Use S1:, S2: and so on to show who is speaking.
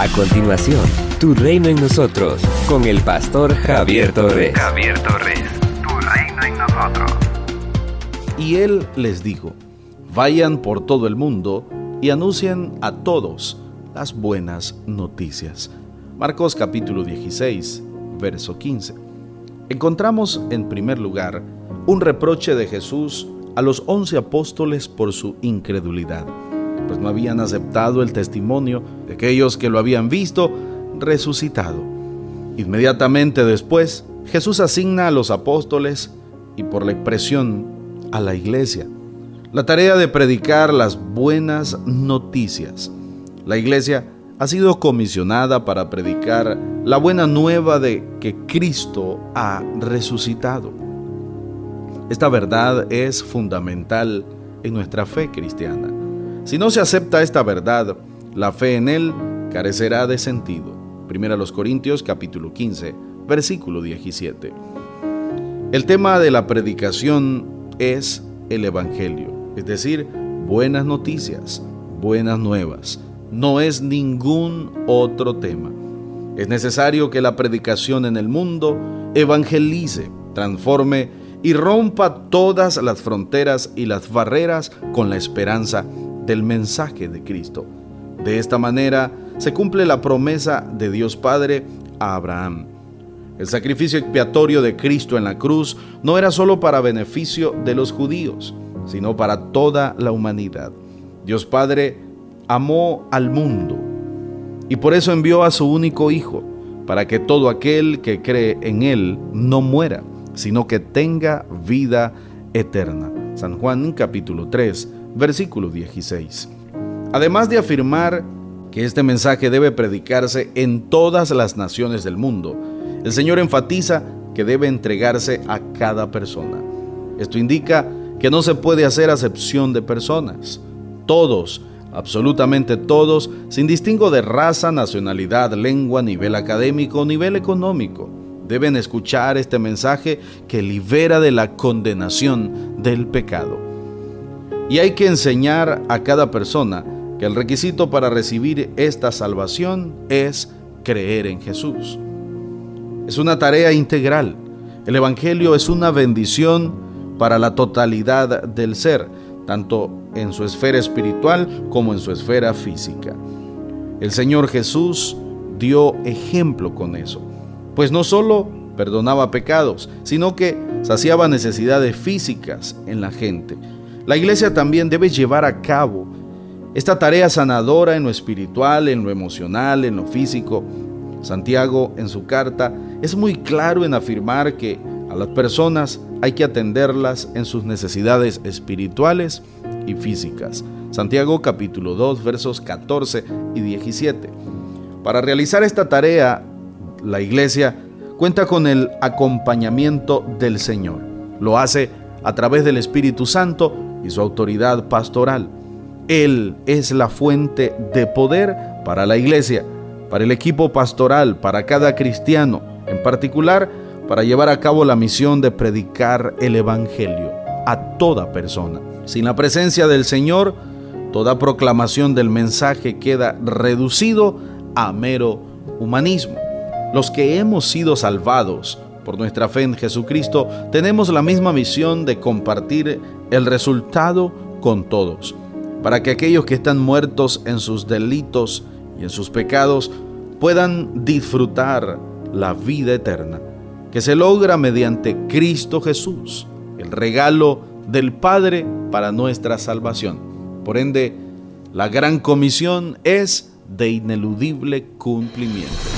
S1: A continuación, Tu Reino en Nosotros, con el pastor Javier Torres.
S2: Javier Torres, Tu Reino en Nosotros.
S3: Y él les dijo, vayan por todo el mundo y anuncien a todos las buenas noticias. Marcos capítulo 16, verso 15. Encontramos en primer lugar un reproche de Jesús a los once apóstoles por su incredulidad pues no habían aceptado el testimonio de aquellos que lo habían visto resucitado. Inmediatamente después, Jesús asigna a los apóstoles y por la expresión a la iglesia la tarea de predicar las buenas noticias. La iglesia ha sido comisionada para predicar la buena nueva de que Cristo ha resucitado. Esta verdad es fundamental en nuestra fe cristiana. Si no se acepta esta verdad, la fe en Él carecerá de sentido. Primera los Corintios capítulo 15, versículo 17. El tema de la predicación es el Evangelio, es decir, buenas noticias, buenas nuevas. No es ningún otro tema. Es necesario que la predicación en el mundo evangelice, transforme y rompa todas las fronteras y las barreras con la esperanza del mensaje de Cristo. De esta manera se cumple la promesa de Dios Padre a Abraham. El sacrificio expiatorio de Cristo en la cruz no era solo para beneficio de los judíos, sino para toda la humanidad. Dios Padre amó al mundo y por eso envió a su único Hijo, para que todo aquel que cree en Él no muera, sino que tenga vida eterna. San Juan capítulo 3, versículo 16. Además de afirmar que este mensaje debe predicarse en todas las naciones del mundo, el Señor enfatiza que debe entregarse a cada persona. Esto indica que no se puede hacer acepción de personas. Todos, absolutamente todos, sin distingo de raza, nacionalidad, lengua, nivel académico o nivel económico, deben escuchar este mensaje que libera de la condenación del pecado. Y hay que enseñar a cada persona que el requisito para recibir esta salvación es creer en Jesús. Es una tarea integral. El Evangelio es una bendición para la totalidad del ser, tanto en su esfera espiritual como en su esfera física. El Señor Jesús dio ejemplo con eso, pues no solo perdonaba pecados, sino que saciaba necesidades físicas en la gente la iglesia también debe llevar a cabo esta tarea sanadora en lo espiritual, en lo emocional, en lo físico. Santiago en su carta es muy claro en afirmar que a las personas hay que atenderlas en sus necesidades espirituales y físicas. Santiago capítulo 2 versos 14 y 17. Para realizar esta tarea, la iglesia cuenta con el acompañamiento del Señor. Lo hace a través del Espíritu Santo y su autoridad pastoral. Él es la fuente de poder para la iglesia, para el equipo pastoral, para cada cristiano, en particular para llevar a cabo la misión de predicar el Evangelio a toda persona. Sin la presencia del Señor, toda proclamación del mensaje queda reducido a mero humanismo. Los que hemos sido salvados por nuestra fe en Jesucristo, tenemos la misma misión de compartir el resultado con todos, para que aquellos que están muertos en sus delitos y en sus pecados puedan disfrutar la vida eterna, que se logra mediante Cristo Jesús, el regalo del Padre para nuestra salvación. Por ende, la gran comisión es de ineludible cumplimiento.